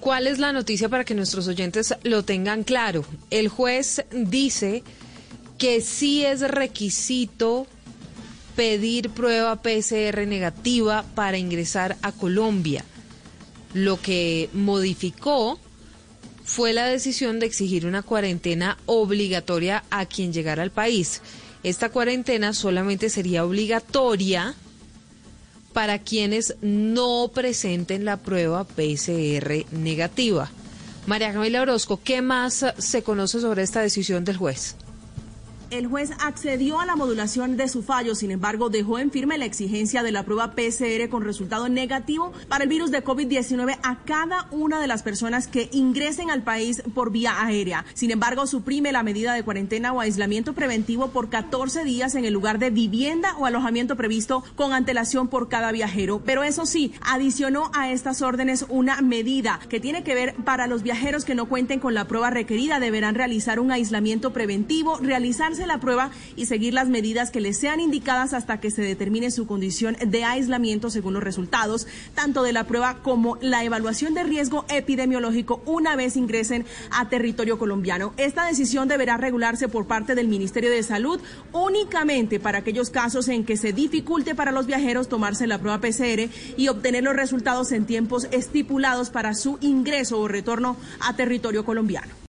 ¿Cuál es la noticia para que nuestros oyentes lo tengan claro? El juez dice que sí es requisito pedir prueba PCR negativa para ingresar a Colombia. Lo que modificó fue la decisión de exigir una cuarentena obligatoria a quien llegara al país. Esta cuarentena solamente sería obligatoria para quienes no presenten la prueba PCR negativa. María Camila Orozco, ¿qué más se conoce sobre esta decisión del juez? El juez accedió a la modulación de su fallo, sin embargo, dejó en firme la exigencia de la prueba PCR con resultado negativo para el virus de COVID-19 a cada una de las personas que ingresen al país por vía aérea. Sin embargo, suprime la medida de cuarentena o aislamiento preventivo por 14 días en el lugar de vivienda o alojamiento previsto con antelación por cada viajero. Pero eso sí, adicionó a estas órdenes una medida que tiene que ver para los viajeros que no cuenten con la prueba requerida. Deberán realizar un aislamiento preventivo, la prueba y seguir las medidas que les sean indicadas hasta que se determine su condición de aislamiento según los resultados, tanto de la prueba como la evaluación de riesgo epidemiológico una vez ingresen a territorio colombiano. Esta decisión deberá regularse por parte del Ministerio de Salud únicamente para aquellos casos en que se dificulte para los viajeros tomarse la prueba PCR y obtener los resultados en tiempos estipulados para su ingreso o retorno a territorio colombiano.